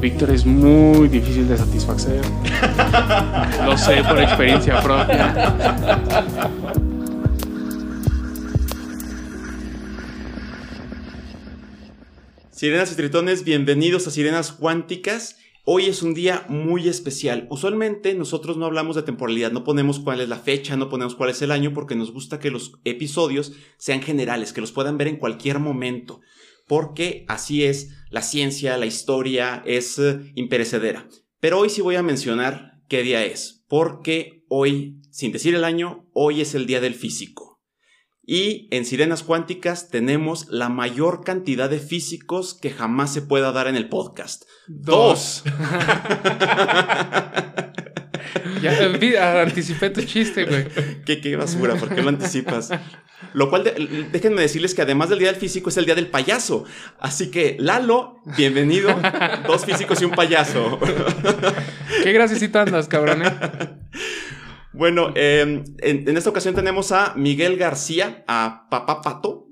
Víctor es muy difícil de satisfacer. Lo sé por experiencia propia. Sirenas y tritones, bienvenidos a Sirenas Cuánticas. Hoy es un día muy especial. Usualmente nosotros no hablamos de temporalidad, no ponemos cuál es la fecha, no ponemos cuál es el año, porque nos gusta que los episodios sean generales, que los puedan ver en cualquier momento, porque así es la ciencia, la historia, es eh, imperecedera. Pero hoy sí voy a mencionar qué día es, porque hoy, sin decir el año, hoy es el día del físico. Y en Sirenas Cuánticas tenemos la mayor cantidad de físicos que jamás se pueda dar en el podcast. Dos. Ya eh, vi- anticipé tu chiste, güey. ¿Qué, qué basura, ¿por qué lo anticipas? Lo cual, de- déjenme decirles que además del Día del Físico es el Día del Payaso. Así que, Lalo, bienvenido. Dos físicos y un payaso. Qué graciosito andas, cabrón, eh. Bueno, eh, en, en esta ocasión tenemos a Miguel García, a Papá Pato.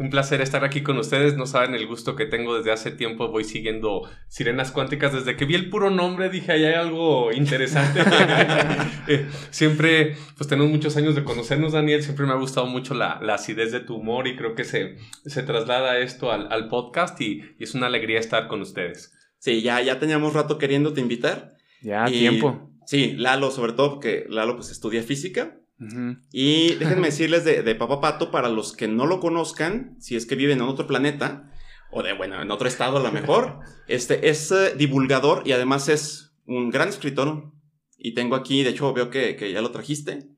Un placer estar aquí con ustedes. No saben el gusto que tengo desde hace tiempo. Voy siguiendo Sirenas Cuánticas. Desde que vi el puro nombre dije, ahí hay algo interesante. Eh, siempre, pues tenemos muchos años de conocernos, Daniel. Siempre me ha gustado mucho la, la acidez de tu humor y creo que se, se traslada esto al, al podcast y, y es una alegría estar con ustedes. Sí, ya, ya teníamos rato queriéndote invitar. Ya, Y- tiempo. Sí, Lalo, sobre todo, porque Lalo pues estudia física. Ujú. Y déjenme decirles de, de Papá Pato, para los que no lo conozcan, si es que viven en otro planeta, o de, bueno, en otro estado a lo mejor, este, es eh, divulgador y además es un gran escritor. Y tengo aquí, de hecho veo que, que ya lo trajiste,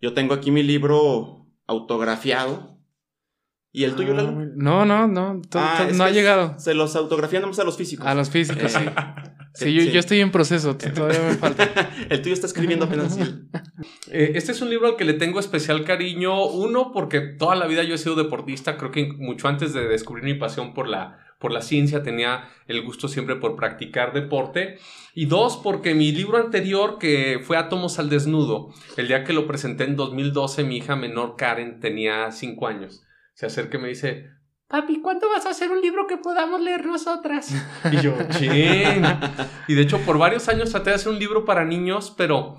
yo tengo aquí mi libro autografiado. ¿Y el tuyo, Ah, Lalo? No, no, no. Ah, no ha llegado. Se los autografía nomás a los físicos. A los físicos, sí. Sí, Sí, yo, sí. yo estoy en proceso. Todavía me falta. El tuyo está escribiendo apenas. Eh, este es un libro al que le tengo especial cariño. Uno, porque toda la vida yo he sido deportista. Creo que mucho antes de descubrir mi pasión por la, por la ciencia tenía el gusto siempre por practicar deporte. Y dos, porque mi libro anterior, que fue Átomos al Desnudo, el día que lo presenté en 2012, mi hija menor Karen tenía 5 años. Se acerca y me dice, Papi, ¿cuándo vas a hacer un libro que podamos leer nosotras? Y yo, chin. Y de hecho, por varios años traté de hacer un libro para niños, pero,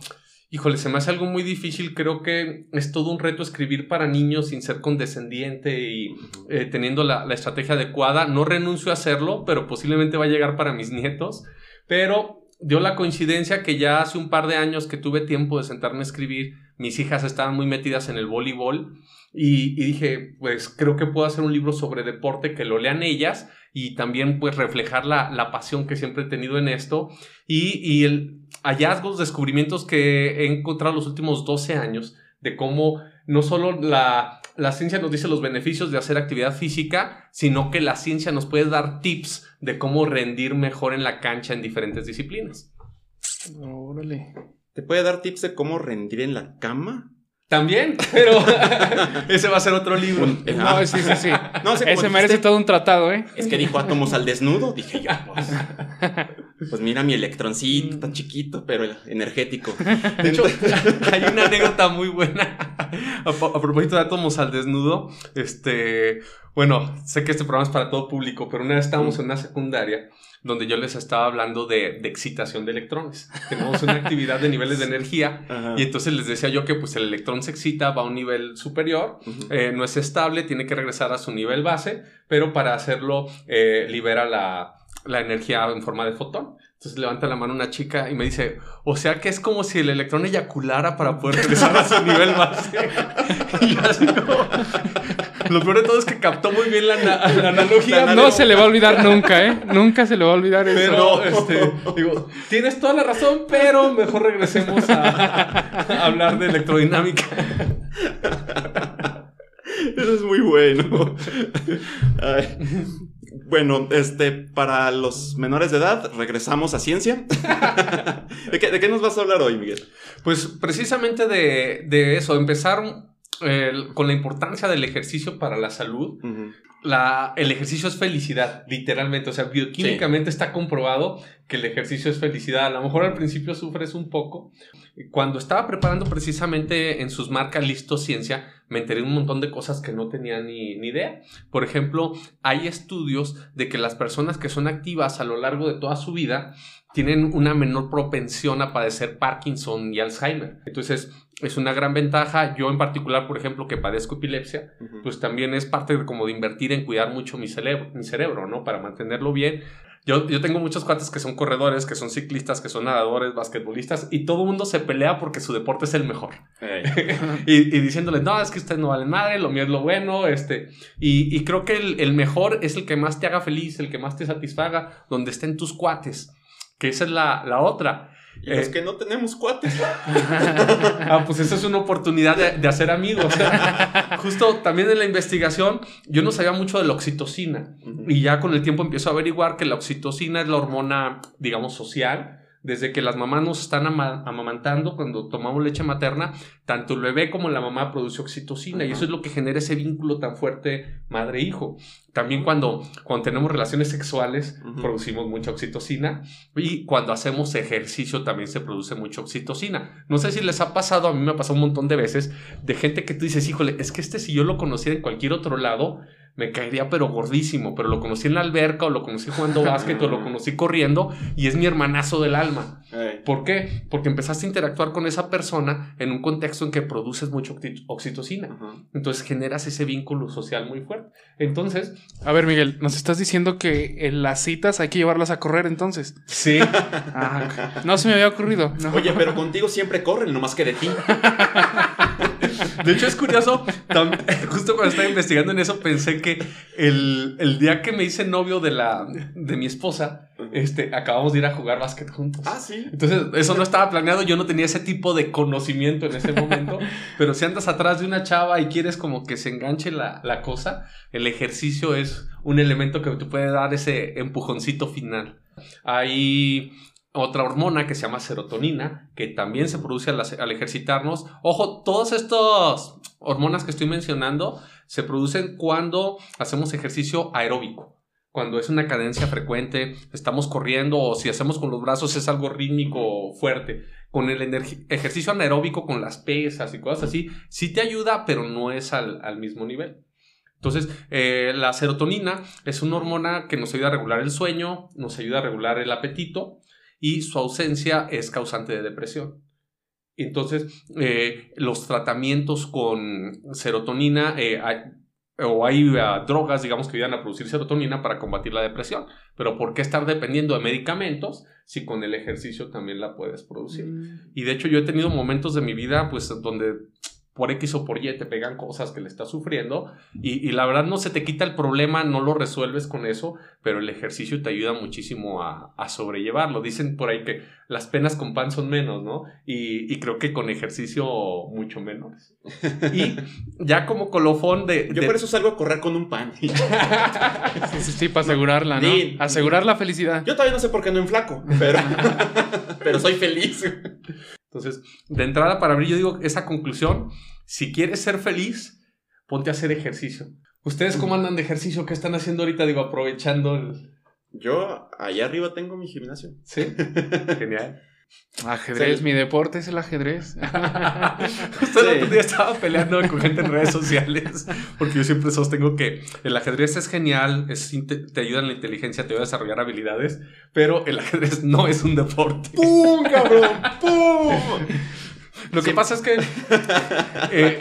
híjole, se me hace algo muy difícil. Creo que es todo un reto escribir para niños sin ser condescendiente y eh, teniendo la, la estrategia adecuada. No renuncio a hacerlo, pero posiblemente va a llegar para mis nietos. Pero dio la coincidencia que ya hace un par de años que tuve tiempo de sentarme a escribir, mis hijas estaban muy metidas en el voleibol. Y, y dije, pues creo que puedo hacer un libro sobre deporte que lo lean ellas y también pues reflejar la, la pasión que siempre he tenido en esto y, y el hallazgos, descubrimientos que he encontrado los últimos 12 años de cómo no solo la, la ciencia nos dice los beneficios de hacer actividad física, sino que la ciencia nos puede dar tips de cómo rendir mejor en la cancha en diferentes disciplinas. Órale. ¿Te puede dar tips de cómo rendir en la cama? También, pero ese va a ser otro libro. No, Ah, sí, sí, sí. no Ese merece dijiste. todo un tratado, ¿eh? Es que dijo átomos al desnudo, dije yo. Pues, pues mira mi electroncito, tan chiquito, pero energético. De hecho, hay una anécdota muy buena. A, a propósito de átomos al desnudo, este, bueno, sé que este programa es para todo público, pero una vez estábamos en una secundaria donde yo les estaba hablando de, de excitación de electrones. Tenemos una actividad de niveles de energía Ajá. y entonces les decía yo que pues el electrón se excita, va a un nivel superior, eh, no es estable, tiene que regresar a su nivel base, pero para hacerlo eh, libera la, la energía en forma de fotón. Entonces levanta la mano una chica y me dice, o sea que es como si el electrón eyaculara para poder regresar a su nivel base. y yo así como... Lo peor de todo es que captó muy bien la, ana- la analogía. No se le va a olvidar nunca, ¿eh? Nunca se le va a olvidar eso. pero, este, digo, tienes toda la razón, pero mejor regresemos a, a hablar de electrodinámica. Eso es muy bueno. Ay. Bueno, este, para los menores de edad, regresamos a ciencia. ¿De, qué, de qué nos vas a hablar hoy, Miguel? Pues precisamente de, de eso, empezar con la importancia del ejercicio para la salud. La, el ejercicio es felicidad, literalmente. O sea, bioquímicamente está comprobado que el ejercicio es felicidad. A lo mejor al principio sufres un poco. Cuando estaba preparando precisamente en sus marcas Listo Ciencia, me enteré un montón de cosas que no tenía ni, ni idea. Por ejemplo, hay estudios de que las personas que son activas a lo largo de toda su vida tienen una menor propensión a padecer Parkinson y Alzheimer. Entonces, es una gran ventaja. Yo en particular, por ejemplo, que padezco epilepsia, pues también es parte de como de invertir en cuidar mucho mi cerebro, mi cerebro ¿no? Para mantenerlo bien. Yo, yo tengo muchos cuates que son corredores, que son ciclistas, que son nadadores, basquetbolistas, y todo el mundo se pelea porque su deporte es el mejor. y, y, diciéndole, no, es que ustedes no valen madre, lo mío es lo bueno, este. Y, y creo que el, el mejor es el que más te haga feliz, el que más te satisfaga, donde estén tus cuates que esa es la, la otra. Y los eh, que no tenemos cuates. ah, pues esa es una oportunidad de, de hacer amigos. Justo también en la investigación, yo no sabía mucho de la oxitocina. Y ya con el tiempo empiezo a averiguar que la oxitocina es la hormona, digamos, social desde que las mamás nos están amamantando, cuando tomamos leche materna, tanto el bebé como la mamá produce oxitocina y eso es lo que genera ese vínculo tan fuerte madre-hijo. También cuando, cuando tenemos relaciones sexuales producimos mucha oxitocina y cuando hacemos ejercicio también se produce mucha oxitocina. No sé si les ha pasado, a mí me ha pasado un montón de veces, de gente que tú dices, híjole, es que este si yo lo conociera en cualquier otro lado, me caería pero gordísimo, pero lo conocí en la alberca o lo conocí jugando básquet o lo conocí corriendo y es mi hermanazo del alma. ¿Por qué? Porque empezaste a interactuar con esa persona en un contexto en que produces mucho oxitocina. Entonces generas ese vínculo social muy fuerte. Entonces... A ver, Miguel, nos estás diciendo que en las citas hay que llevarlas a correr entonces. Sí. Ah, no se me había ocurrido. Oye, pero contigo siempre corren, más que de ti. De hecho, es curioso, justo cuando estaba investigando en eso, pensé que el, el, día que me hice novio de, la, de mi esposa, este, acabamos de ir a jugar básquet juntos. Ah, sí. Entonces, eso no estaba planeado, yo no tenía ese tipo de conocimiento en ese momento, pero si andas atrás de una chava y quieres como que se enganche la, la cosa, el ejercicio es un elemento que te puede dar ese empujoncito final. Hay otra hormona que se llama serotonina, que también se produce al, ejercitarnos. Ojo, todas estas hormonas que estoy mencionando se producen cuando hacemos ejercicio aeróbico. Cuando es una cadencia frecuente, estamos corriendo o si hacemos con los brazos es algo rítmico fuerte. Con el ejercicio anaeróbico, con las pesas y cosas así, sí te ayuda, pero no es al, mismo nivel. Entonces, eh, la serotonina es una hormona que nos ayuda a regular el sueño, nos ayuda a regular el apetito y su ausencia es causante de depresión. Entonces, eh, los tratamientos con serotonina, eh, o hay uh, drogas, digamos, que ayudan a producir serotonina para combatir la depresión. Pero ¿por qué estar dependiendo de medicamentos si con el ejercicio también la puedes producir? Mm. Y de hecho yo he tenido momentos de mi vida, pues, donde por X o por Y te pegan cosas que le estás sufriendo y, la verdad no se te quita el problema, no lo resuelves con eso, pero el ejercicio te ayuda muchísimo a, sobrellevarlo. Dicen por ahí que las penas con pan son menos, ¿no? Y, creo que con ejercicio mucho menos. Y ya como colofón de... Yo por eso salgo a correr con un pan. sí, sí, para asegurarla, ¿no? Asegurar la felicidad. Yo todavía no sé por qué no flaco, pero, pero soy feliz. Entonces, de entrada para abrir, yo digo esa conclusión, si quieres ser feliz, ponte a hacer ejercicio. ¿Ustedes cómo andan de ejercicio? ¿Qué están haciendo ahorita? Digo, aprovechando el... Yo, allá arriba tengo mi gimnasio. Sí, genial. Ajedrez, mi deporte es el ajedrez. Justo el otro día estaba peleando con gente en redes sociales, porque yo siempre sostengo que el ajedrez es genial, es, te ayuda en la inteligencia, te ayuda a desarrollar habilidades, pero el ajedrez no es un deporte. ¡Pum, cabrón! ¡Pum! Lo que pasa es que eh,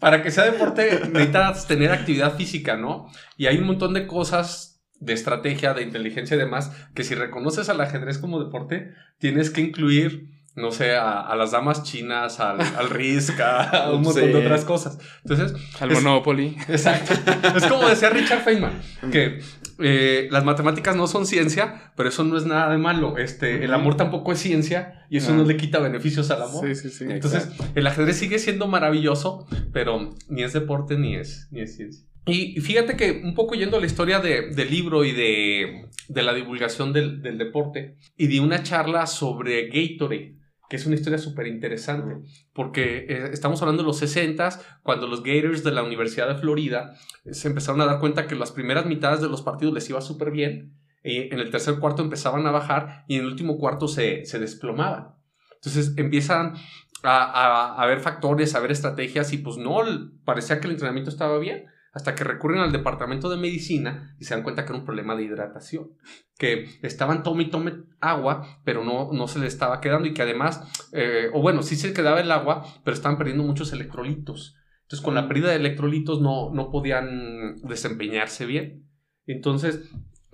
para que sea deporte necesitas tener actividad física, ¿no? Y hay un montón de cosas de estrategia, de inteligencia y demás, que si reconoces al ajedrez como deporte, tienes que incluir, no sé, a, las damas chinas, al, al Risk, a, un montón de otras cosas. Entonces... Al Monopoly. Exacto. es como decía Richard Feynman, que eh, las matemáticas no son ciencia, pero eso no es nada de malo. Este, el amor tampoco es ciencia y eso no le quita beneficios al amor. Sí, sí, sí. Entonces, el ajedrez sigue siendo maravilloso, pero ni es deporte ni es, ni es ciencia. Y fíjate que un poco yendo a la historia de- del libro y de, de la divulgación del, del deporte y de una charla sobre Gatorade, que es una historia súper interesante, porque eh, estamos hablando de los 60 cuando los Gators de la Universidad de Florida eh, se empezaron a dar cuenta que las primeras mitades de los partidos les iba súper bien, eh, en el tercer cuarto empezaban a bajar y en el último cuarto se, se desplomaban. Entonces empiezan a, a, a ver factores, a ver estrategias y pues no, parecía que el entrenamiento estaba bien hasta que recurren al departamento de medicina y se dan cuenta que era un problema de hidratación, que estaban tome y tome agua, pero no, no se le estaba quedando y que además, eh, o bueno, sí se quedaba el agua, pero estaban perdiendo muchos electrolitos. Entonces, con la pérdida de electrolitos no, no podían desempeñarse bien. Entonces,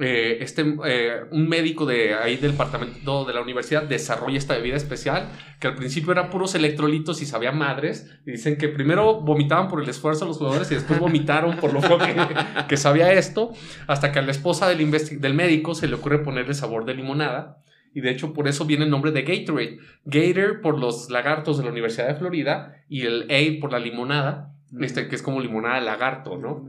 eh, este, eh, un médico de ahí del departamento de la universidad desarrolla esta bebida especial que al principio era puros electrolitos y sabía madres. Dicen que primero vomitaban por el esfuerzo de los jugadores y después vomitaron por lo que, que sabía esto, hasta que a la esposa del médico se le ocurre ponerle sabor de limonada. Y de hecho por eso viene el nombre de Gatorade. Gator por los lagartos de la Universidad de Florida y el A por la limonada, este, que es como limonada de lagarto, ¿no?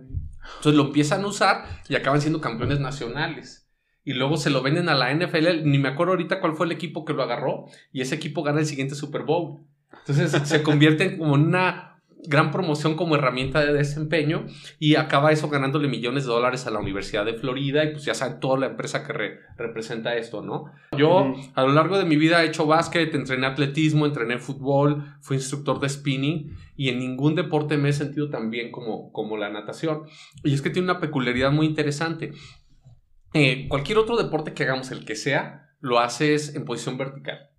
Entonces lo empiezan a usar y acaban siendo campeones nacionales. Y luego se lo venden a la NFL. Ni me acuerdo ahorita cuál fue el equipo que lo agarró. Y ese equipo gana el siguiente Super Bowl. Entonces se convierte como en una gran promoción como herramienta de desempeño. Y acaba eso ganándole millones de dólares a la Universidad de Florida. Y pues ya saben toda la empresa que re- representa esto, ¿no? Yo a lo largo de mi vida he hecho básquet, entrené atletismo, entrené fútbol, fui instructor de spinning. Y en ningún deporte me he sentido tan bien como, como la natación. Y es que tiene una peculiaridad muy interesante. Eh, cualquier otro deporte que hagamos, el que sea, lo haces en posición vertical.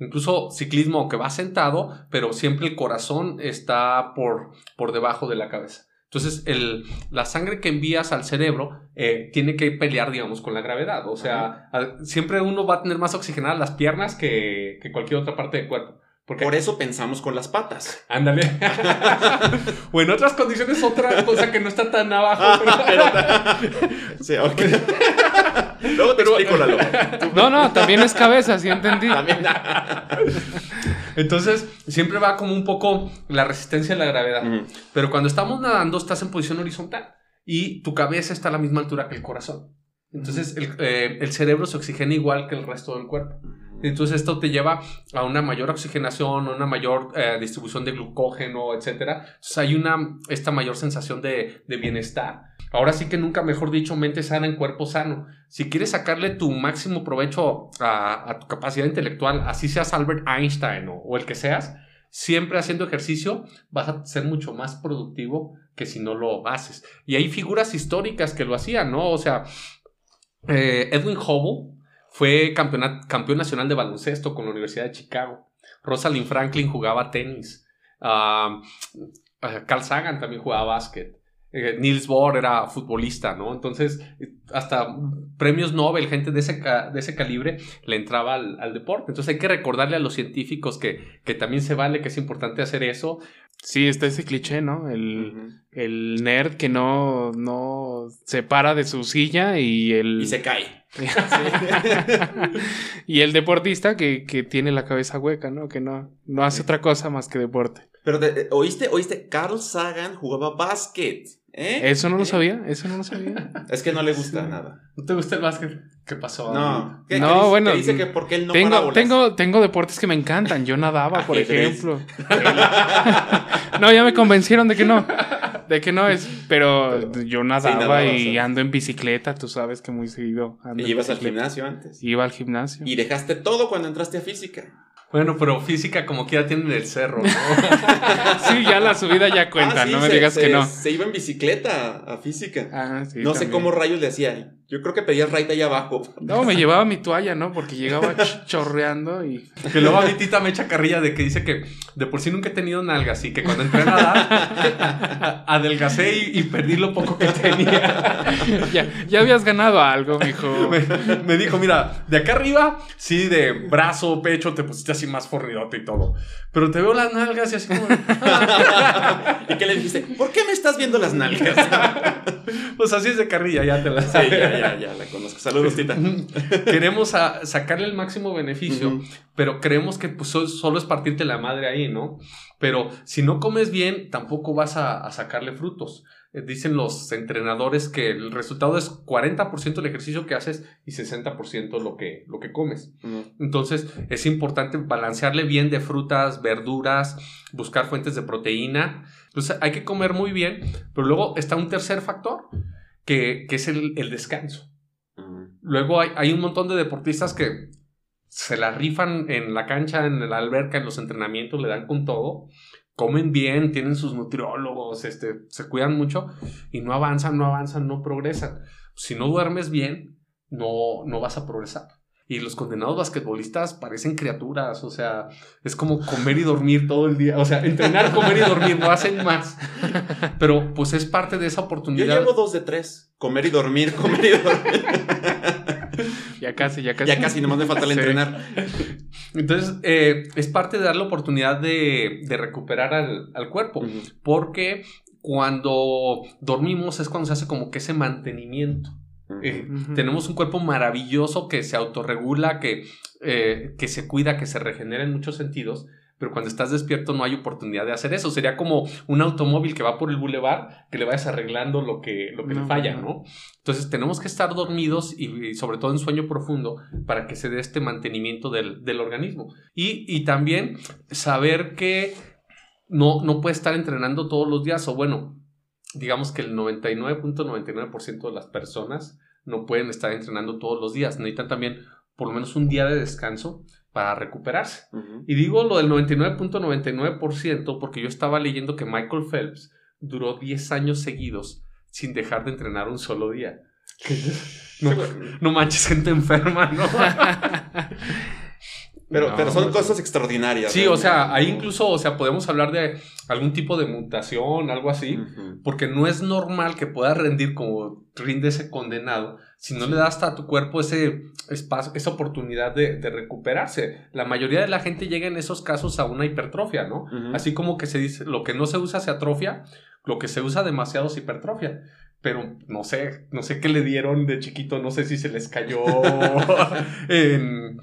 Incluso ciclismo, aunque va sentado, pero siempre el corazón está por, por debajo de la cabeza. Entonces, el, la sangre que envías al cerebro eh, tiene que pelear, digamos, con la gravedad. O sea, al- siempre uno va a tener más oxigenadas las piernas que, que cualquier otra parte del cuerpo. Porque Por eso pensamos con las patas. Ándale. o en otras condiciones, otra cosa que no está tan abajo. pero- Sí, ok. Luego te explico, Lalo. No, no, también es cabeza, sí entendí. También. Entonces, siempre va como un poco la resistencia a la gravedad. Pero cuando estamos nadando, estás en posición horizontal y tu cabeza está a la misma altura que el corazón. Entonces, el, eh, el cerebro se oxigena igual que el resto del cuerpo. Entonces, esto te lleva a una mayor oxigenación, a una mayor eh, distribución de glucógeno, etcétera. Entonces, hay una, esta mayor sensación de, de bienestar. Ahora sí que nunca, mejor dicho, mente sana en cuerpo sano. Si quieres sacarle tu máximo provecho a, tu capacidad intelectual, así seas Albert Einstein o, el que seas, siempre haciendo ejercicio vas a ser mucho más productivo que si no lo haces. Y hay figuras históricas que lo hacían, ¿no? O sea, eh, Edwin Hubble fue campeón nacional de baloncesto con la Universidad de Chicago. Rosalind Franklin jugaba tenis. Ah, Carl Sagan también jugaba básquet. Eh, Niels Bohr era futbolista, ¿no? Entonces, eh, hasta premios Nobel, gente de ese, ca- de ese calibre, le entraba al, al deporte. Entonces, hay que recordarle a los científicos que, que también se vale, que es importante hacer eso. Sí, está ese cliché, ¿no? El, nerd que no, no se para de su silla y el, Y se cae. y el deportista que, que tiene la cabeza hueca, ¿no? Que no, no hace otra cosa más que deporte. Pero de- de- oíste, oíste, Carl Sagan jugaba básquet. ¿Eh? Eso no lo ¿Eh? sabía, eso no lo sabía. Es que no le gusta nada. ¿No te gusta el básquet? ¿Qué pasó? No. ¿Qué- No, qué dice- bueno, qué dice que porque él no tengo, tengo, tengo deportes que me encantan. Yo nadaba, por Ajedrez. ejemplo. no, ya me convencieron de que no. De que no es. Pero yo nadaba y ¿eh? ando en bicicleta. Tú sabes que muy seguido ando Y ibas al gimnasio antes. Iba al gimnasio. Y dejaste todo cuando entraste a física. Bueno, pero física como quiera tienen el cerro, ¿no? Sí, ya la subida ya cuenta. Ah, sí, no me se- digas se- que no. Se iba en bicicleta a física. Ah, sí, no sé cómo rayos le hacía. Yo creo que pedía raid ahí abajo. No, me llevaba mi toalla, ¿no? Porque llegaba ch- chorreando y. Que luego a mi tita me echa carrilla de que dice que de por sí nunca he tenido nalgas y que cuando entré a nadar adelgacé y, y perdí lo poco que tenía. ya, ya habías ganado algo, mijo. Me, me dijo, mira, de acá arriba, sí, de brazo, pecho, te pusiste así más fornidote y todo. Pero te veo las nalgas y así como... ¿Y qué le dijiste? ¿Por qué me estás viendo las nalgas? Pues así es de carrilla, ya te la Sí, ya, ya, ya, la conozco. Saludos, tita. Queremos a- sacarle el máximo beneficio, pero creemos que pues, so- solo es partirte la madre ahí, ¿no? Pero si no comes bien, tampoco vas a, a sacarle frutos. eh, dicen los entrenadores que el resultado es 40% el ejercicio que haces y 60% lo que, lo que comes. Entonces es importante balancearle bien de frutas, verduras, buscar fuentes de proteína. Entonces hay que comer muy bien, pero luego está un tercer factor que, que es el, el descanso. Luego hay, hay un montón de deportistas que se la rifan en la cancha, en la alberca, en los entrenamientos, le dan con todo comen bien, tienen sus nutriólogos, este, se cuidan mucho y no avanzan, no avanzan, no progresan. Si no duermes bien, no, no vas a progresar. Y los condenados basquetbolistas parecen criaturas, o sea, es como comer y dormir todo el día. O sea, entrenar, comer y dormir, no hacen más. Pero pues es parte de esa oportunidad. Yo llevo dos de tres. Comer y dormir, comer y dormir. Ya casi, ya casi. Ya casi, nomás me falta el Sí. entrenar. Entonces, eh, es parte de dar la oportunidad de, de recuperar al, al cuerpo. Porque cuando dormimos es cuando se hace como que ese mantenimiento. Eh. Tenemos un cuerpo maravilloso que se autorregula, que, eh, que se cuida, que se regenera en muchos sentidos, pero cuando estás despierto no hay oportunidad de hacer eso. Sería como un automóvil que va por el bulevar, que le vayas arreglando lo que, lo que le falla, no. ¿no? Entonces tenemos que estar dormidos y, y sobre todo en sueño profundo para que se dé este mantenimiento del, del organismo. Y, y también saber que no, no puede estar entrenando todos los días o bueno, digamos que el 99.99% de las personas no pueden estar entrenando todos los días. Necesitan también por lo menos un día de descanso para recuperarse. Y digo lo del 99.99% porque yo estaba leyendo que Michael Phelps duró 10 años seguidos sin dejar de entrenar un solo día. No, no manches, gente enferma, ¿no? Pero, No, pero son pues, cosas extraordinarias. Sí, ¿no? o sea, ahí incluso, o sea, podemos hablar de algún tipo de mutación, algo así. Ujú. Porque no es normal que puedas rendir como rinde ese condenado si no le das hasta a tu cuerpo ese espacio, esa oportunidad de, de recuperarse. La mayoría de la gente llega en esos casos a una hipertrofia, ¿no? Ujú. Así como que se dice, lo que no se usa se atrofia, lo que se usa demasiado se hipertrofia. Pero no sé, no sé qué le dieron de chiquito, no sé si se les cayó en,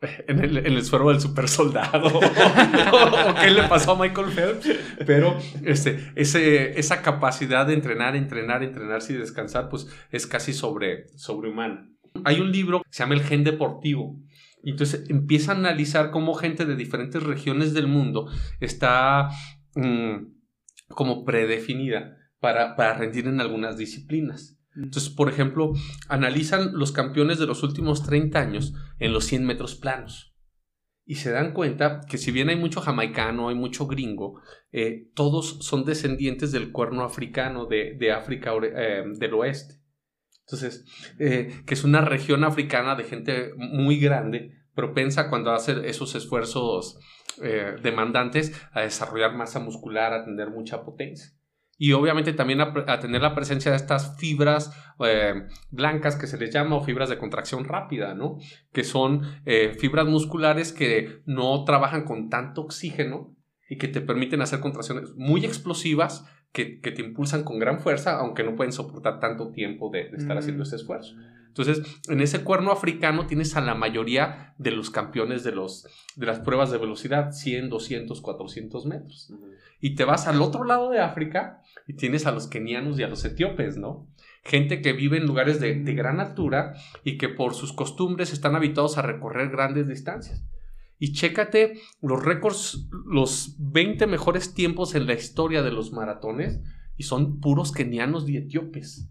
en, el, en suero del super soldado o qué le pasó a Michael Phelps. Pero este, ese, esa capacidad de entrenar, entrenar, entrenarse y descansar, pues es casi sobre, sobrehumana. Hay un libro que se llama El Gen Deportivo. Y entonces empieza a analizar cómo gente de diferentes regiones del mundo está mm, como predefinida para, para rendir en algunas disciplinas. Entonces, por ejemplo, analizan los campeones de los últimos 30 años en los 100 metros planos. Y se dan cuenta que si bien hay mucho jamaicano, hay mucho gringo, eh, todos son descendientes del cuerno africano de, de África eh, del oeste. Entonces, eh, que es una región africana de gente muy grande, propensa cuando hace esos esfuerzos demandantes a desarrollar masa muscular, a tener mucha potencia. Y obviamente también a, a tener la presencia de estas fibras eh, blancas que se les llama o fibras de contracción rápida, ¿no? Que son eh, fibras musculares que no trabajan con tanto oxígeno y que te permiten hacer contracciones muy explosivas que, que te impulsan con gran fuerza, aunque no pueden soportar tanto tiempo de, de estar Mm. haciendo ese esfuerzo. Entonces, en ese cuerno africano tienes a la mayoría de los campeones de, los, de las pruebas de velocidad, 100, 200, 400 metros. Y te vas al otro lado de África y tienes a los kenianos y a los etíopes, ¿no? Gente que vive en lugares de, de gran altura y que por sus costumbres están habituados a recorrer grandes distancias. Y chécate los récords, los 20 mejores tiempos en la historia de los maratones y son puros kenianos y etíopes.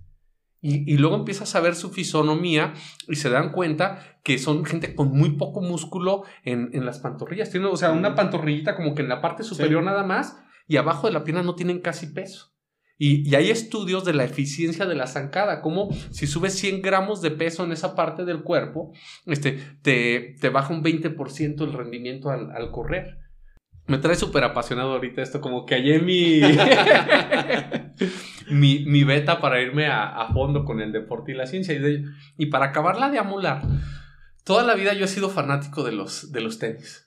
Y, y luego empiezas a ver su fisonomía y se dan cuenta que son gente con muy poco músculo en, en las pantorrillas. Tienen, o sea, una pantorrillita como que en la parte superior nada más y abajo de la pierna no tienen casi peso. Y, hay estudios de la eficiencia de la zancada, como si subes 100 gramos de peso en esa parte del cuerpo, este, te, te baja un 20% el rendimiento al, correr. Me trae súper apasionado ahorita esto, como que hallé mi, mi, mi beta para irme a, fondo con el deporte y la ciencia. Y, y para acabarla de amular, toda la vida yo he sido fanático de los, de los tenis.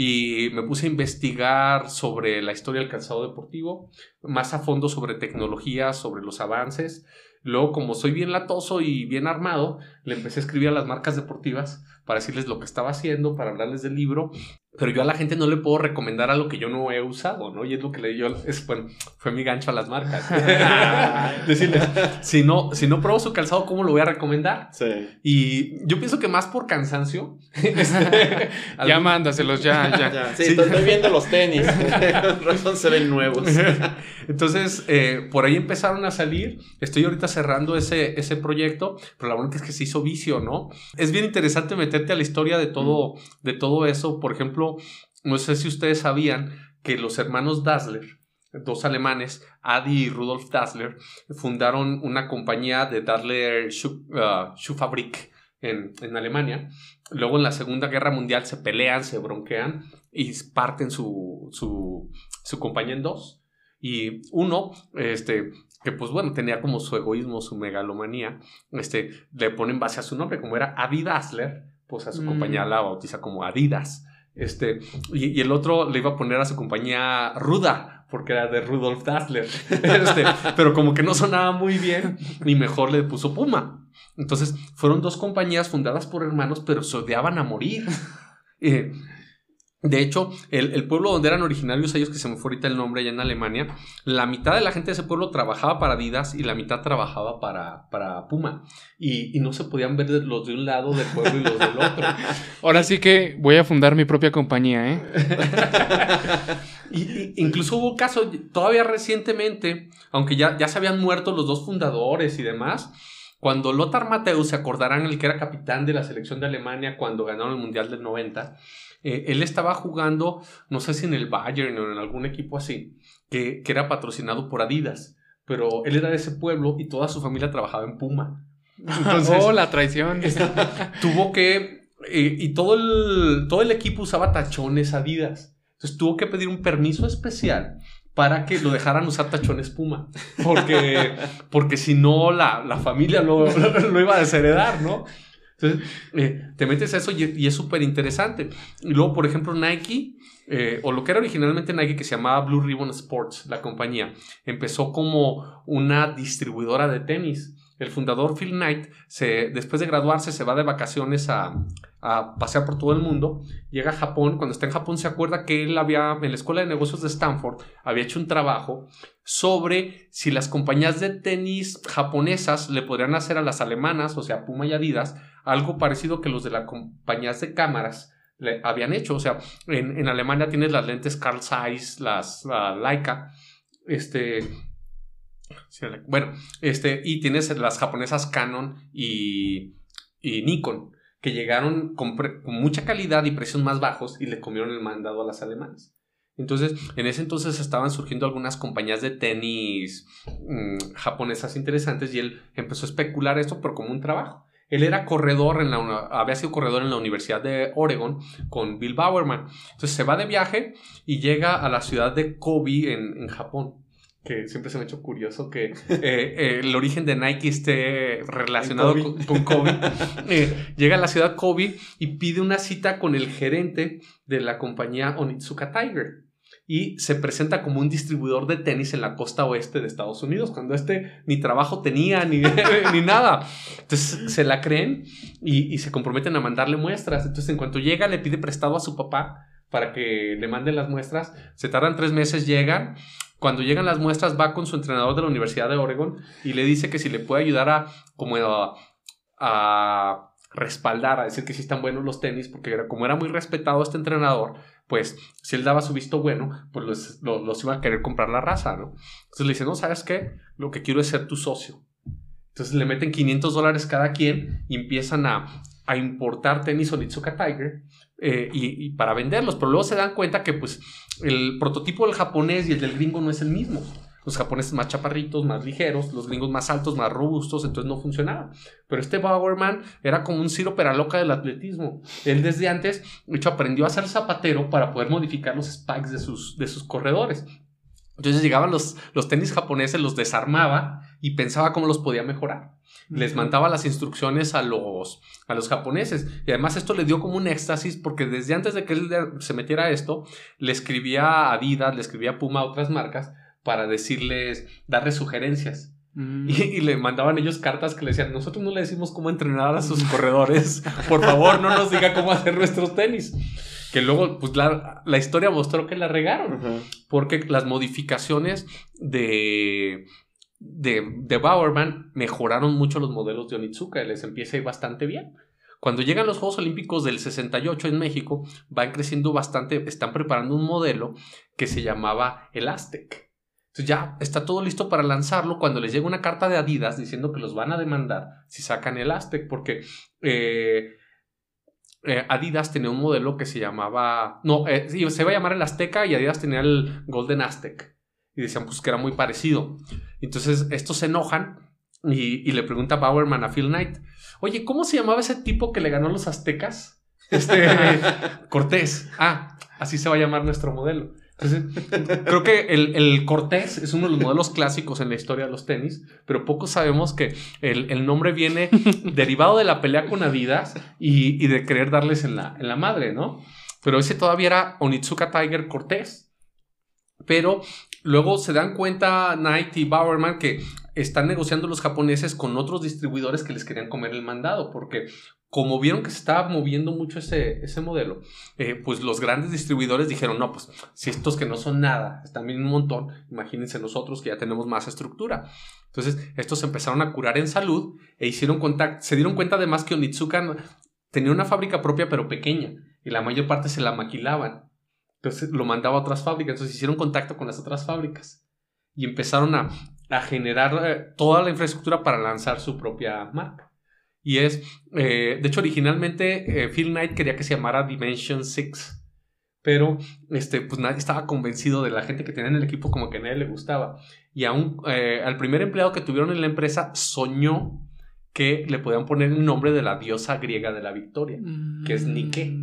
Y me puse a investigar sobre la historia del calzado deportivo, más a fondo sobre tecnología, sobre los avances. Luego, como soy bien latoso y bien armado, le empecé a escribir a las marcas deportivas para decirles lo que estaba haciendo, para hablarles del libro pero yo a la gente no le puedo recomendar algo que yo no he usado, ¿no? Y es lo que le yo es bueno, fue mi gancho a las marcas. Decirles, si no si no pruebo su calzado, ¿cómo lo voy a recomendar? Sí. Y yo pienso que más por cansancio. este, ya mándaselos ya, ya. ya sí, estoy viendo los tenis. razón se ven nuevos. Entonces, eh, por ahí empezaron a salir. Estoy ahorita cerrando ese, ese proyecto, pero la verdad es que se hizo vicio, ¿no? Es bien interesante meterte a la historia de todo, de todo eso. Por ejemplo, no sé si ustedes sabían que los hermanos Dassler, dos alemanes, Adi y Rudolf Dassler, fundaron una compañía de Dassler uh, Schuhfabrik en, en Alemania. Luego en la Segunda Guerra Mundial se pelean, se bronquean y parten su, su, su compañía en dos. Y uno, este, que pues bueno, tenía como su egoísmo, su megalomanía, este, le ponen base a su nombre, como era Adi Dassler, pues a su mm. compañía la bautiza como Adidas. Este, y, el otro le iba a poner a su compañía Ruda, porque era de Rudolf Dassler. Este, pero como que no sonaba muy bien, ni mejor le puso Puma. Entonces, fueron dos compañías fundadas por hermanos, pero se odiaban a morir. Eh, de hecho, el, pueblo donde eran originarios ellos, que se me fue ahorita el nombre allá en Alemania, la mitad de la gente de ese pueblo trabajaba para Adidas y la mitad trabajaba para, para Puma. Y, no se podían ver los de un lado del pueblo y los del otro. Ahora sí que voy a fundar mi propia compañía, ¿eh? y, incluso hubo casos, todavía recientemente, aunque ya, ya se habían muerto los dos fundadores y demás, cuando Lothar Matthäus, se acordarán, el que era capitán de la selección de Alemania cuando ganaron el Mundial del 90, eh, él estaba jugando, no sé si en el Bayern o en algún equipo así, que, que, era patrocinado por Adidas, pero él era de ese pueblo y toda su familia trabajaba en Puma. Entonces, oh, la traición. tuvo que, eh, y todo el, todo el equipo usaba tachones Adidas. Entonces tuvo que pedir un permiso especial para que lo dejaran usar tachones Puma. Porque, porque si no, la, la familia lo, lo, iba a desheredar, ¿no? Entonces, eh, te metes a eso y, es súper interesante. Y luego, por ejemplo, Nike, eh, o lo que era originalmente Nike, que se llamaba Blue Ribbon Sports, la compañía, empezó como una distribuidora de tenis. El fundador Phil Knight, se, después de graduarse, se va de vacaciones a, pasear por todo el mundo. Llega a Japón. Cuando está en Japón, se acuerda que él había, en la escuela de negocios de Stanford, había hecho un trabajo sobre si las compañías de tenis japonesas le podrían hacer a las alemanas, o sea, Puma y Adidas, algo parecido que los de las compañías de cámaras le habían hecho. O sea, en, Alemania tienes las lentes Carl Zeiss, las Leica, este, bueno, este, y tienes las japonesas Canon y, y Nikon, que llegaron con, mucha calidad y precios más bajos y le comieron el mandado a las alemanas. Entonces, en ese entonces estaban surgiendo algunas compañías de tenis mm, japonesas interesantes y él empezó a especular esto, pero como un trabajo. Él era corredor en la había sido corredor en la Universidad de Oregon con Bill Bowerman. Entonces se va de viaje y llega a la ciudad de Kobe en, Japón. Que siempre se me ha hecho curioso que eh, eh, el origen de Nike esté relacionado con, Kobe. Eh, llega a la ciudad Kobe y pide una cita con el gerente de la compañía Onitsuka Tiger y se presenta como un distribuidor de tenis en la costa oeste de Estados Unidos, cuando este ni trabajo tenía ni, ni nada. Entonces se la creen y, se comprometen a mandarle muestras. Entonces en cuanto llega le pide prestado a su papá para que le manden las muestras. Se tardan tres meses, llegan. Cuando llegan las muestras va con su entrenador de la Universidad de Oregon y le dice que si le puede ayudar a como a, respaldar, a decir que sí están buenos los tenis, porque como era muy respetado este entrenador, pues si él daba su visto bueno, pues los, iba a querer comprar la raza, ¿no? Entonces le dice, no, ¿sabes qué? Lo que quiero es ser tu socio. Entonces le meten 500 dólares cada quien y empiezan a, a importar tenis Onitsuka Tiger eh, y, para venderlos, pero luego se dan cuenta que pues el prototipo del japonés y el del gringo no es el mismo los japoneses más chaparritos, más ligeros, los gringos más altos, más robustos, entonces no funcionaba. Pero este Bowerman era como un Ciro loca del atletismo. Él desde antes, de aprendió a ser zapatero para poder modificar los spikes de sus, de sus corredores. Entonces llegaban los, los tenis japoneses, los desarmaba y pensaba cómo los podía mejorar. Les mandaba las instrucciones a los, a los japoneses. Y además esto le dio como un éxtasis porque desde antes de que él se metiera a esto, le escribía a Adidas, le escribía a Puma a otras marcas para decirles, darles sugerencias. Mm. Y, y le mandaban ellos cartas que le decían, nosotros no le decimos cómo entrenar a sus corredores, por favor no nos diga cómo hacer nuestros tenis. Que luego, pues la, la historia mostró que la regaron, porque las modificaciones de, de, de Bowerman mejoraron mucho los modelos de Onitsuka les empieza a ir bastante bien. Cuando llegan los Juegos Olímpicos del 68 en México, van creciendo bastante, están preparando un modelo que se llamaba el Aztec. Entonces ya está todo listo para lanzarlo cuando les llega una carta de Adidas diciendo que los van a demandar si sacan el Aztec, porque eh, eh, Adidas tenía un modelo que se llamaba, no, eh, se iba a llamar el Azteca y Adidas tenía el Golden Aztec. Y decían pues que era muy parecido. Entonces estos se enojan y, y le pregunta Bowerman a Phil Knight, oye, ¿cómo se llamaba ese tipo que le ganó a los aztecas? Este, Cortés. Ah, así se va a llamar nuestro modelo. Entonces, creo que el, el Cortés es uno de los modelos clásicos en la historia de los tenis, pero pocos sabemos que el, el nombre viene derivado de la pelea con Adidas y, y de querer darles en la, en la madre, ¿no? Pero ese todavía era Onitsuka Tiger Cortés. Pero luego se dan cuenta Knight y Bowerman que están negociando los japoneses con otros distribuidores que les querían comer el mandado, porque como vieron que se estaba moviendo mucho ese, ese modelo, eh, pues los grandes distribuidores dijeron, no, pues si estos que no son nada están viendo un montón, imagínense nosotros que ya tenemos más estructura. Entonces, estos empezaron a curar en salud e hicieron contacto, se dieron cuenta además que Onitsuka tenía una fábrica propia pero pequeña y la mayor parte se la maquilaban. Entonces lo mandaba a otras fábricas, entonces hicieron contacto con las otras fábricas y empezaron a, a generar eh, toda la infraestructura para lanzar su propia marca. Y es, eh, de hecho, originalmente eh, Phil Knight quería que se llamara Dimension 6, pero este, pues nadie estaba convencido de la gente que tenía en el equipo, como que a nadie le gustaba. Y aún eh, al primer empleado que tuvieron en la empresa soñó que le podían poner el nombre de la diosa griega de la victoria, que es Nike.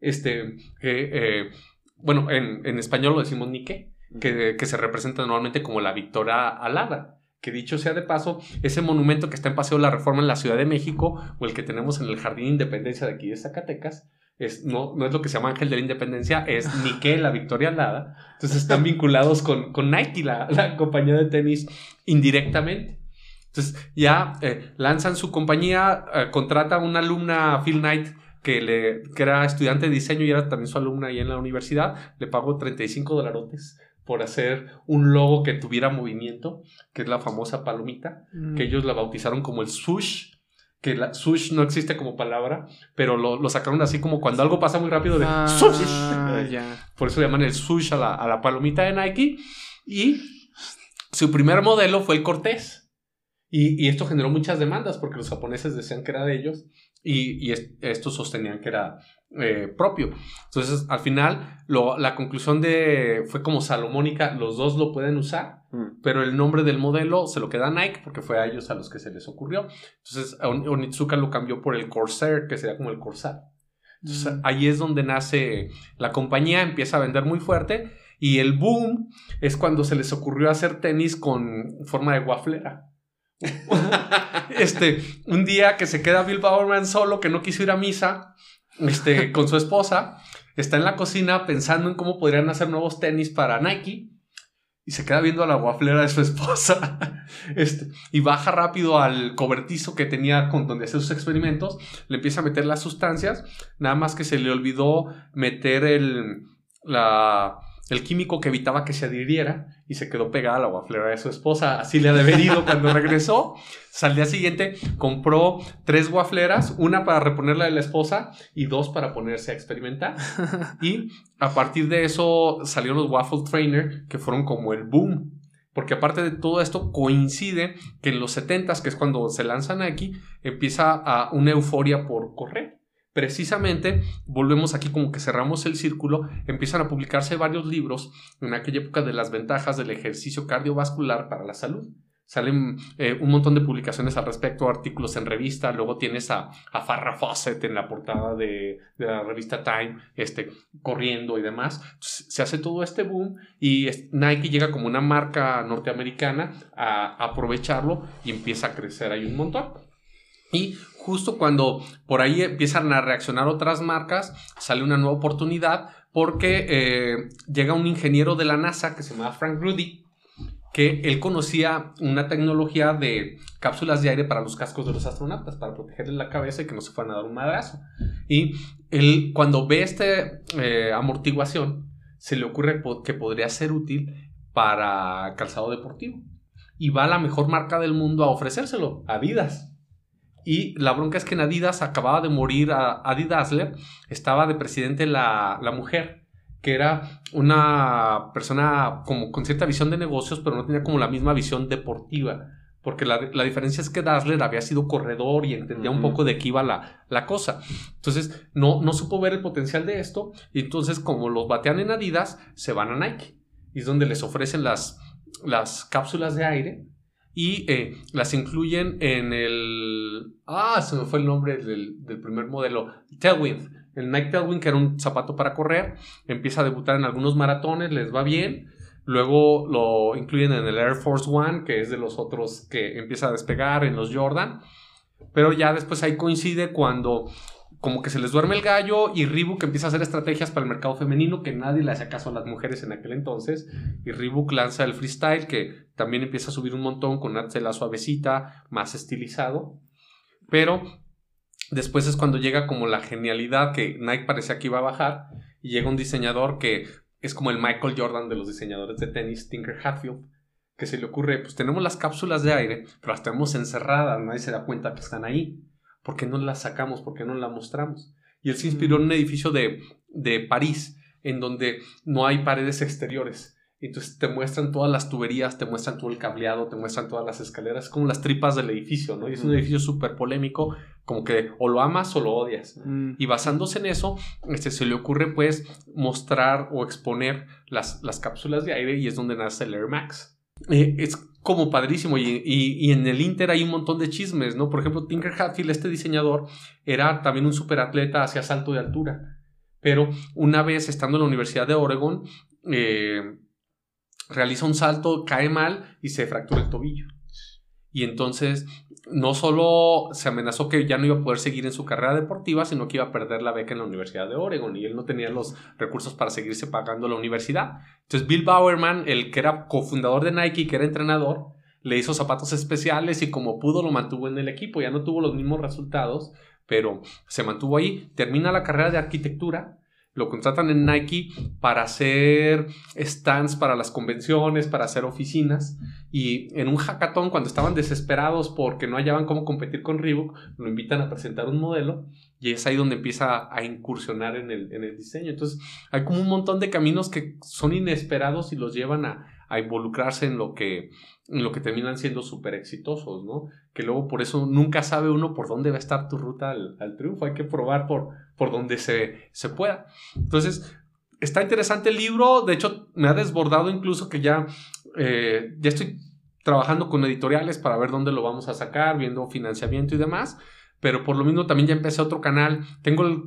Este, que, eh, bueno, en, en español lo decimos Nike, que, que se representa normalmente como la victoria alada. Que dicho sea de paso, ese monumento que está en Paseo de la Reforma en la Ciudad de México o el que tenemos en el Jardín de Independencia de aquí de Zacatecas, es, no, no es lo que se llama Ángel de la Independencia, es Nike, la victoria alada. Entonces están vinculados con, con Nike, la, la compañía de tenis, indirectamente. Entonces ya eh, lanzan su compañía, eh, contrata a una alumna, Phil Knight, que, le, que era estudiante de diseño y era también su alumna ahí en la universidad. Le pagó 35 dolarotes por hacer un logo que tuviera movimiento, que es la famosa palomita, Mm. que ellos la bautizaron como el swoosh, que la swoosh no existe como palabra, pero lo, lo sacaron así como cuando algo pasa muy rápido de Ah, swoosh. ya. Por eso llaman el swoosh a la, a la palomita de Nike. Y su primer modelo fue el Cortés. Y, y esto generó muchas demandas porque los japoneses decían que era de ellos y, y es- estos sostenían que era eh, propio. Entonces, al final, lo- la conclusión de fue como salomónica, los dos lo pueden usar, Mm. pero el nombre del modelo se lo queda Nike porque fue a ellos a los que se les ocurrió. Entonces, On- Onitsuka lo cambió por el Corsair, que sería como el Corsar. Entonces, Mm. ahí es donde nace la compañía, empieza a vender muy fuerte y el boom es cuando se les ocurrió hacer tenis con forma de waflera. este, un día que se queda Bill Bowerman solo, que no quiso ir a misa, este, con su esposa, está en la cocina pensando en cómo podrían hacer nuevos tenis para Nike y se queda viendo a la waflera de su esposa. Este, y baja rápido al cobertizo que tenía con donde hacer sus experimentos, le empieza a meter las sustancias, nada más que se le olvidó meter el, la, el químico que evitaba que se adhiriera y se quedó pegada a la waflera de su esposa. Así le ha de haber ido cuando regresó. Al día siguiente compró tres wafleras, una para reponerla de la esposa y dos para ponerse a experimentar. Y a partir de eso salieron los Waffle Trainer, que fueron como el boom. Porque aparte de todo esto, coincide que en los 70s, que es cuando se lanzan aquí, empieza a una euforia por correr. Precisamente, volvemos aquí como que cerramos el círculo, empiezan a publicarse varios libros en aquella época de las ventajas del ejercicio cardiovascular para la salud. Salen eh, un montón de publicaciones al respecto, artículos en revista, luego tienes a, a Farrah Fawcett en la portada de, la revista Time, este, corriendo y demás. Se hace todo este boom y Nike llega como una marca norteamericana a, a aprovecharlo y empieza a crecer ahí un montón. Y justo cuando por ahí empiezan a reaccionar otras marcas, sale una nueva oportunidad porque eh, llega un ingeniero de la NASA que se llama Frank Rudy, que él conocía una tecnología de cápsulas de aire para los cascos de los astronautas, para protegerles la cabeza y que no se fueran a dar un madrazo. Y él, cuando ve esta eh, amortiguación, se le ocurre que podría ser útil para calzado deportivo. Y va a la mejor marca del mundo a ofrecérselo, Adidas. Y la bronca es que en Adidas acababa de morir a Adi Dassler, estaba de presidente la, la mujer, que era una persona como con cierta visión de negocios, pero no tenía como la misma visión deportiva. Porque la, la diferencia es que Dassler había sido corredor y entendía un poco de qué iba la, la cosa. Entonces, no, no supo ver el potencial de esto. Y entonces, como los batean en Adidas, se van a Nike. Y es donde les ofrecen las, las cápsulas de aire y eh, las incluyen en el... Ah, se me fue el nombre del, del primer modelo. Tailwind. El Nike Tailwind, que era un zapato para correr. Empieza a debutar en algunos maratones, les va bien. Luego lo incluyen en el Air Force One, que es de los otros que empieza a despegar en los Jordan. Pero ya después ahí coincide cuando como que se les duerme el gallo y Reebok empieza a hacer estrategias para el mercado femenino que nadie le hacía caso a las mujeres en aquel entonces. Y Reebok lanza el freestyle que también empieza a subir un montón con una suavecita, más estilizado. Pero después es cuando llega como la genialidad que Nike parecía que iba a bajar y llega un diseñador que es como el Michael Jordan de los diseñadores de tenis, Tinker Hatfield, que se le ocurre, pues tenemos las cápsulas de aire, pero las tenemos encerradas, nadie se da cuenta que están ahí. ¿Por qué no las sacamos? ¿Por qué no las mostramos? Y él se inspiró en un edificio de, de París, en donde no hay paredes exteriores. Entonces te muestran todas las tuberías, te muestran todo el cableado, te muestran todas las escaleras, es como las tripas del edificio, ¿no? Y es un Ujú. edificio súper polémico, como que o lo amas o lo odias. Mm. Y basándose en eso, este, se le ocurre pues mostrar o exponer las, las cápsulas de aire y es donde nace el Air Max. Eh, es como padrísimo y, y- en el Inter hay un montón de chismes, ¿no? Por ejemplo, Tinker Hatfield, este diseñador, era también un superatleta hacia salto de altura. Pero una vez estando en la Universidad de Oregon, eh, realiza un salto, cae mal y se fractura el tobillo. Y entonces no solo se amenazó que ya no iba a poder seguir en su carrera deportiva, sino que iba a perder la beca en la Universidad de Oregon y él no tenía los recursos para seguirse pagando la universidad. Entonces Bill Bowerman, el que era cofundador de Nike que era entrenador, le hizo zapatos especiales y como pudo lo mantuvo en el equipo. Ya no tuvo los mismos resultados, pero se mantuvo ahí. Termina la carrera de arquitectura, lo contratan en Nike para hacer stands para las convenciones, para hacer oficinas. Y en un hackathon, cuando estaban desesperados porque no hallaban cómo competir con Reebok, lo invitan a presentar un modelo y es ahí donde empieza a incursionar en el, en el diseño. Entonces, hay como un montón de caminos que son inesperados y los llevan a, a involucrarse en lo que, en lo que terminan siendo súper exitosos, ¿no? Que luego por eso nunca sabe uno por dónde va a estar tu ruta al, triunfo. Hay que probar por, por donde se, se pueda. Entonces, está interesante el libro. De hecho, me ha desbordado incluso que ya, eh, ya estoy trabajando con editoriales para ver dónde lo vamos a sacar, viendo financiamiento y demás. Pero por lo mismo también ya empecé otro canal. Tengo el,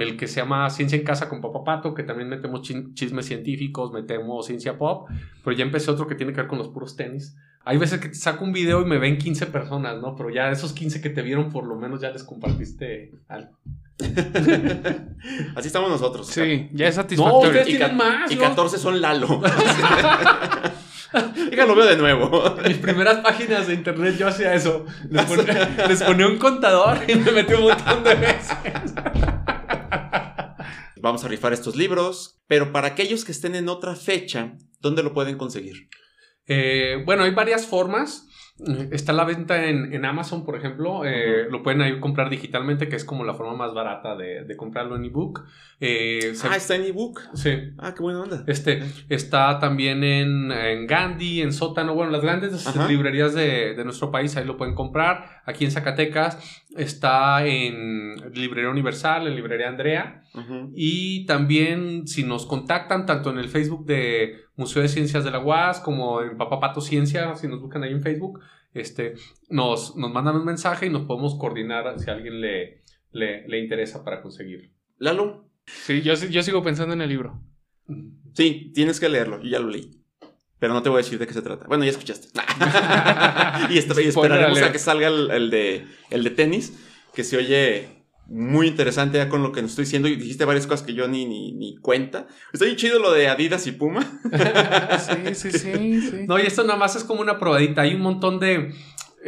el que se llama Ciencia en Casa con Papá Pato, que también metemos chismes científicos, metemos ciencia pop. Pero ya empecé otro que tiene que ver con los puros tenis. Hay veces que te saco un video y me ven 15 personas, ¿no? Pero ya esos 15 que te vieron, por lo menos ya les compartiste algo. Así estamos nosotros. Sí, ya es No, satisfactorio. ustedes Y, tienen más. y yo- 14 son Lalo. Díganlo, veo de nuevo. Mis primeras páginas de internet yo hacía eso. Les ponía, les ponía un contador y me metí un montón de veces. Vamos a rifar estos libros, pero para aquellos que estén en otra fecha, ¿dónde lo pueden conseguir? Eh, bueno, hay varias formas. Está la venta en, en Amazon, por ejemplo. Eh. Lo pueden ahí comprar digitalmente, que es como la forma más barata de, de comprarlo en ebook. Eh, se- Ah, está en ebook. sí. Ah, qué buena onda. Este, está también en, en Gandhi, en Sótano, bueno, las grandes Ajá. librerías de, de nuestro país, ahí lo pueden comprar. Aquí en Zacatecas está en Librería Universal, en Librería Andrea. Ujú. Y también si nos contactan tanto en el Facebook de Museo de Ciencias de la UAS como en Papá Pato Ciencia, si nos buscan ahí en Facebook, este, nos, nos mandan un mensaje y nos podemos coordinar si a alguien le, le, le interesa para conseguirlo. Lalo, Sí, yo, yo sigo pensando en el libro. sí, tienes que leerlo. Yo ya lo leí. Pero no te voy a decir de qué se trata. Bueno, ya escuchaste. y, est- y esperaremos a que salga el, el de, el de tenis, que se oye muy interesante ya con lo que nos estoy diciendo y dijiste varias cosas que yo ni, ni, ni cuenta. Está bien chido lo de Adidas y Puma. sí, sí, sí, sí. No, y esto nada más es como una probadita. Hay un montón de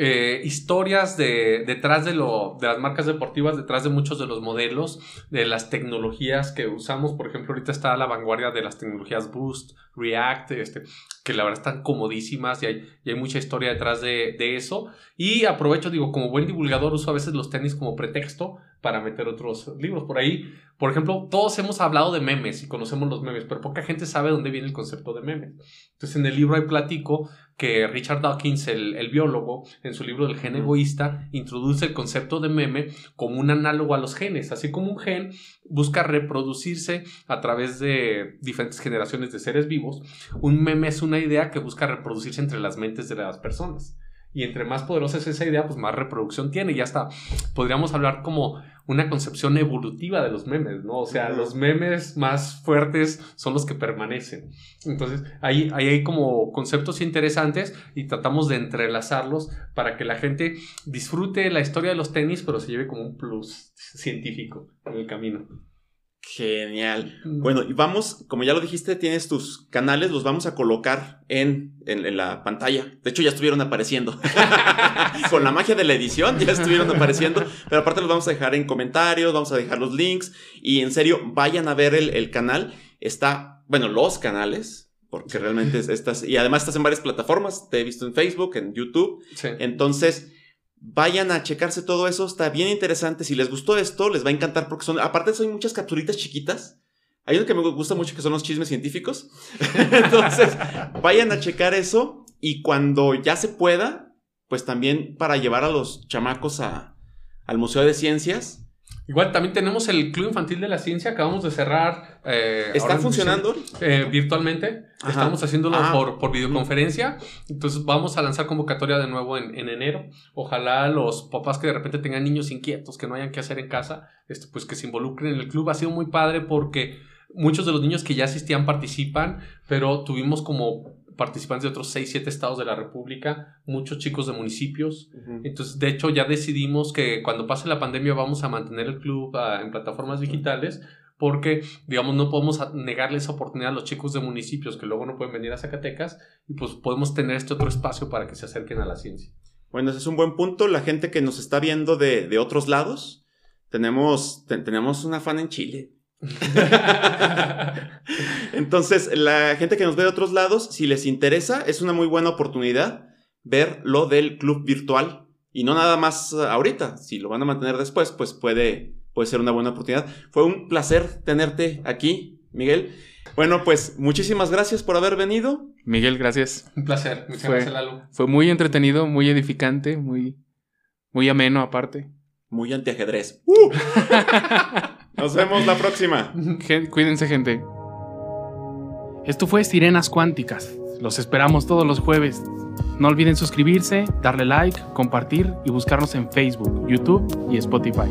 eh, historias de, detrás de, lo, de las marcas deportivas, detrás de muchos de los modelos, de las tecnologías que usamos. Por ejemplo, ahorita está a la vanguardia de las tecnologías Boost, React, este, que la verdad están comodísimas y hay, y hay mucha historia detrás de, de, eso. Y aprovecho, digo, como buen divulgador uso a veces los tenis como pretexto para meter otros libros por ahí. Por ejemplo, todos hemos hablado de memes y conocemos los memes, pero poca gente sabe dónde viene el concepto de memes. Entonces, en el libro hay platico que Richard Dawkins, el, el biólogo, en su libro del gen egoísta, introduce el concepto de meme como un análogo a los genes. Así como un gen busca reproducirse a través de diferentes generaciones de seres vivos, un meme es una idea que busca reproducirse entre las mentes de las personas. Y entre más poderosa es esa idea, pues más reproducción tiene. Y hasta podríamos hablar como una concepción evolutiva de los memes, ¿no? O sea, los memes más fuertes son los que permanecen. Entonces, ahí, ahí hay como conceptos interesantes y tratamos de entrelazarlos para que la gente disfrute la historia de los tenis, pero se lleve como un plus científico en el camino. Genial. Bueno, y vamos, como ya lo dijiste, tienes tus canales, los vamos a colocar en, en, en la pantalla. De hecho, ya estuvieron apareciendo. Con la magia de la edición, ya estuvieron apareciendo. Pero aparte los vamos a dejar en comentarios, vamos a dejar los links. Y en serio, vayan a ver el, el canal. Está, bueno, los canales, porque realmente estás, y además estás en varias plataformas. Te he visto en Facebook, en YouTube. Sí. Entonces, Vayan a checarse todo eso, está bien interesante. Si les gustó esto, les va a encantar porque son, aparte son muchas capsulitas chiquitas. Hay uno que me gusta mucho que son los chismes científicos. Entonces, vayan a checar eso y cuando ya se pueda, pues también para llevar a los chamacos a, al Museo de Ciencias. Igual también tenemos el Club Infantil de la Ciencia, acabamos de cerrar. Eh, ¿Está funcionando? Eh, virtualmente. Ajá. Estamos haciéndolo ah. por, por videoconferencia. Entonces vamos a lanzar convocatoria de nuevo en, en, enero. Ojalá los papás que de repente tengan niños inquietos, que no hayan que hacer en casa, este, pues que se involucren en el club. Ha sido muy padre porque muchos de los niños que ya asistían participan, pero tuvimos como participantes de otros 6, 7 estados de la República, muchos chicos de municipios. Uh -huh. Entonces, de hecho, ya decidimos que cuando pase la pandemia vamos a mantener el club uh, en plataformas digitales porque, digamos, no podemos negarle esa oportunidad a los chicos de municipios que luego no pueden venir a Zacatecas y pues podemos tener este otro espacio para que se acerquen a la ciencia. Bueno, ese es un buen punto. La gente que nos está viendo de, de otros lados, tenemos, te, tenemos una fan en Chile. Entonces, la gente que nos ve de otros lados, si les interesa, es una muy buena oportunidad ver lo del club virtual. Y no nada más ahorita. Si lo van a mantener después, pues puede, puede ser una buena oportunidad. Fue un placer tenerte aquí, Miguel. Bueno, pues muchísimas gracias por haber venido. Miguel, gracias. Un placer. Muchas fue, gracias, Lalo. Fue muy entretenido, muy edificante, muy, muy ameno aparte. Muy antiajedrez. ¡Uh! Nos vemos la próxima. Cuídense, gente. Esto fue Sirenas Cuánticas. Los esperamos todos los jueves. No olviden suscribirse, darle like, compartir y buscarnos en Facebook, YouTube y Spotify.